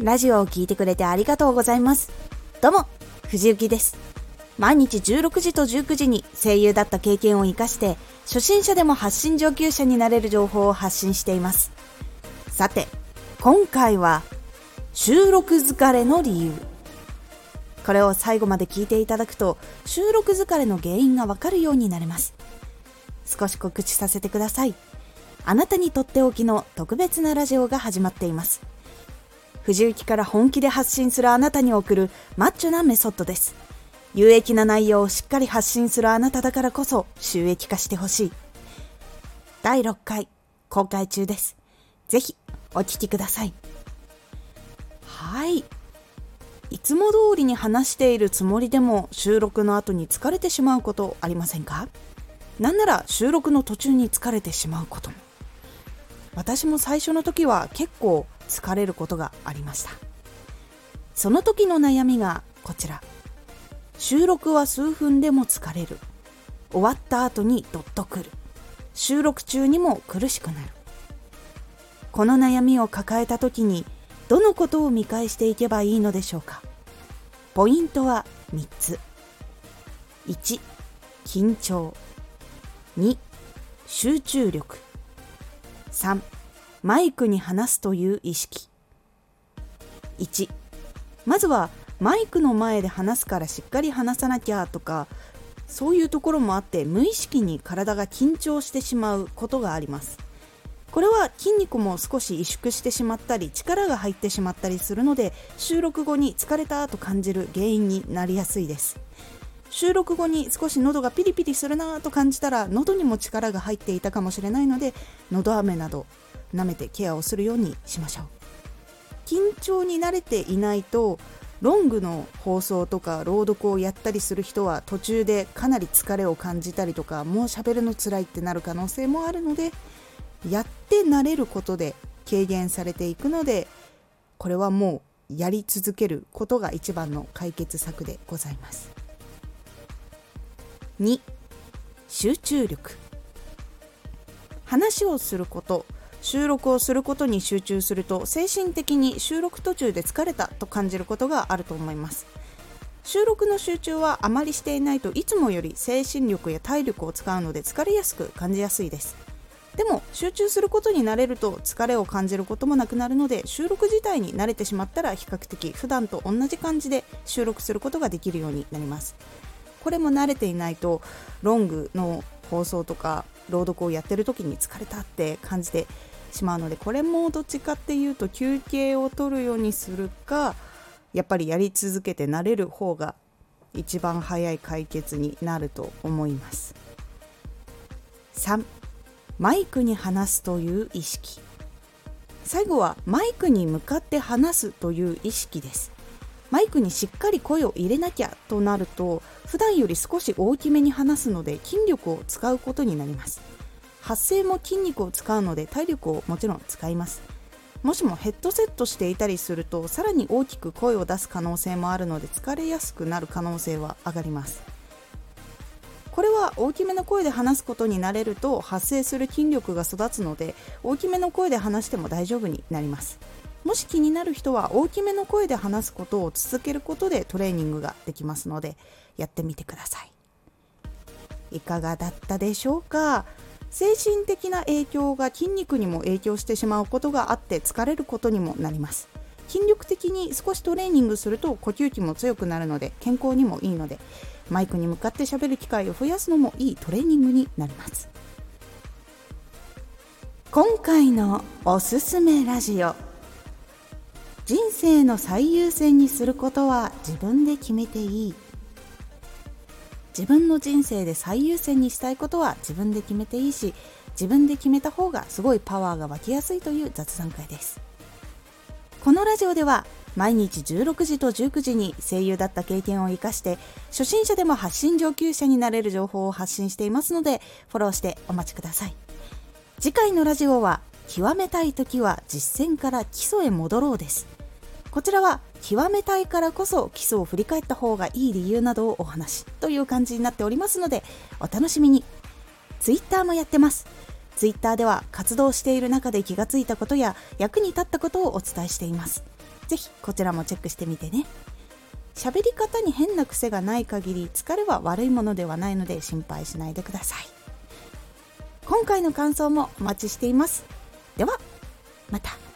ラジオを聴いてくれてありがとうございます。どうも、藤幸です。毎日16時と19時に声優だった経験を活かして、初心者でも発信上級者になれる情報を発信しています。さて、今回は、収録疲れの理由。これを最後まで聞いていただくと、収録疲れの原因がわかるようになれます。少し告知させてください。あなたにとっておきの特別なラジオが始まっています。藤雪から本気で発信するあなたに送るマッチョなメソッドです。有益な内容をしっかり発信するあなただからこそ収益化してほしい。第6回公開中です。ぜひお聴きください。はい。いつも通りに話しているつもりでも収録の後に疲れてしまうことありませんか？なんなら収録の途中に疲れてしまうことも。私も最初の時は結構疲れることがありました。その時の悩みがこちら。収録は数分でも疲れる。終わった後にドッとくる。収録中にも苦しくなる。この悩みを抱えた時にどのことを見返していけばいいのでしょうか。ポイントは3つ。1緊張。2集中力。3マイクに話すという意識。1まずはマイクの前で話すからしっかり話さなきゃとかそういうところもあって無意識に体が緊張してしまうことがあります。これは筋肉も少し萎縮してしまったり力が入ってしまったりするので収録後に疲れたと感じる原因になりやすいです。収録後に少し喉がピリピリするなと感じたら喉にも力が入っていたかもしれないので喉飴など舐めてケアをするようにしましょう。緊張に慣れていないとロングの放送とか朗読をやったりする人は途中でかなり疲れを感じたりとかもう喋るの辛いってなる可能性もあるのでやって慣れることで軽減されていくのでこれはもうやり続けることが一番の解決策でございます。2集中力。話をすること収録をすることに集中すると精神的に収録途中で疲れたと感じることがあると思います。収録の集中はあまりしていないといつもより精神力や体力を使うので疲れやすく感じやすいです。でも集中することに慣れると疲れを感じることもなくなるので収録自体に慣れてしまったら比較的普段と同じ感じで収録することができるようになります。これも慣れていないとロングの放送とか朗読をやってる時に疲れたって感じてしまうのでこれもどっちかっていうと休憩を取るようにするかやっぱりやり続けて慣れる方が一番早い解決になると思います。3マイクに話すという意識。最後はマイクに向かって話すという意識です。マイクにしっかり声を入れなきゃとなると普段より少し大きめに話すので筋力を使うことになります。発声も筋肉を使うので体力をもちろん使います。もしもヘッドセットしていたりするとさらに大きく声を出す可能性もあるので疲れやすくなる可能性は上がります。これは大きめの声で話すことになれると発生する筋力が育つので大きめの声で話しても大丈夫になります。もし気になる人は大きめの声で話すことを続けることでトレーニングができますのでやってみてください。いかがだったでしょうか？精神的な影響が筋肉にも影響してしまうことがあって疲れることにもなります。筋力的に少しトレーニングすると呼吸器も強くなるので健康にもいいのでマイクに向かってしゃべる機会を増やすのもいいトレーニングになります。今回のおすすめラジオ。人生の最優先にすることは自分で決めていい。自分の人生で最優先にしたいことは自分で決めていいし自分で決めた方がすごいパワーが湧きやすいという雑談会です。このラジオでは毎日16時と19時に声優だった経験を生かして初心者でも発信上級者になれる情報を発信していますのでフォローしてお待ちください。次回のラジオは極めたい時は実践から基礎へ戻ろうです。こちらは極めたいからこそ基礎を振り返った方がいい理由などをお話しという感じになっておりますのでお楽しみに。Twitter もやってます。Twitter では活動している中で気がついたことや役に立ったことをお伝えしています。ぜひこちらもチェックしてみてね。喋り方に変な癖がない限り疲れは悪いものではないので心配しないでください。今回の感想もお待ちしています。ではまた。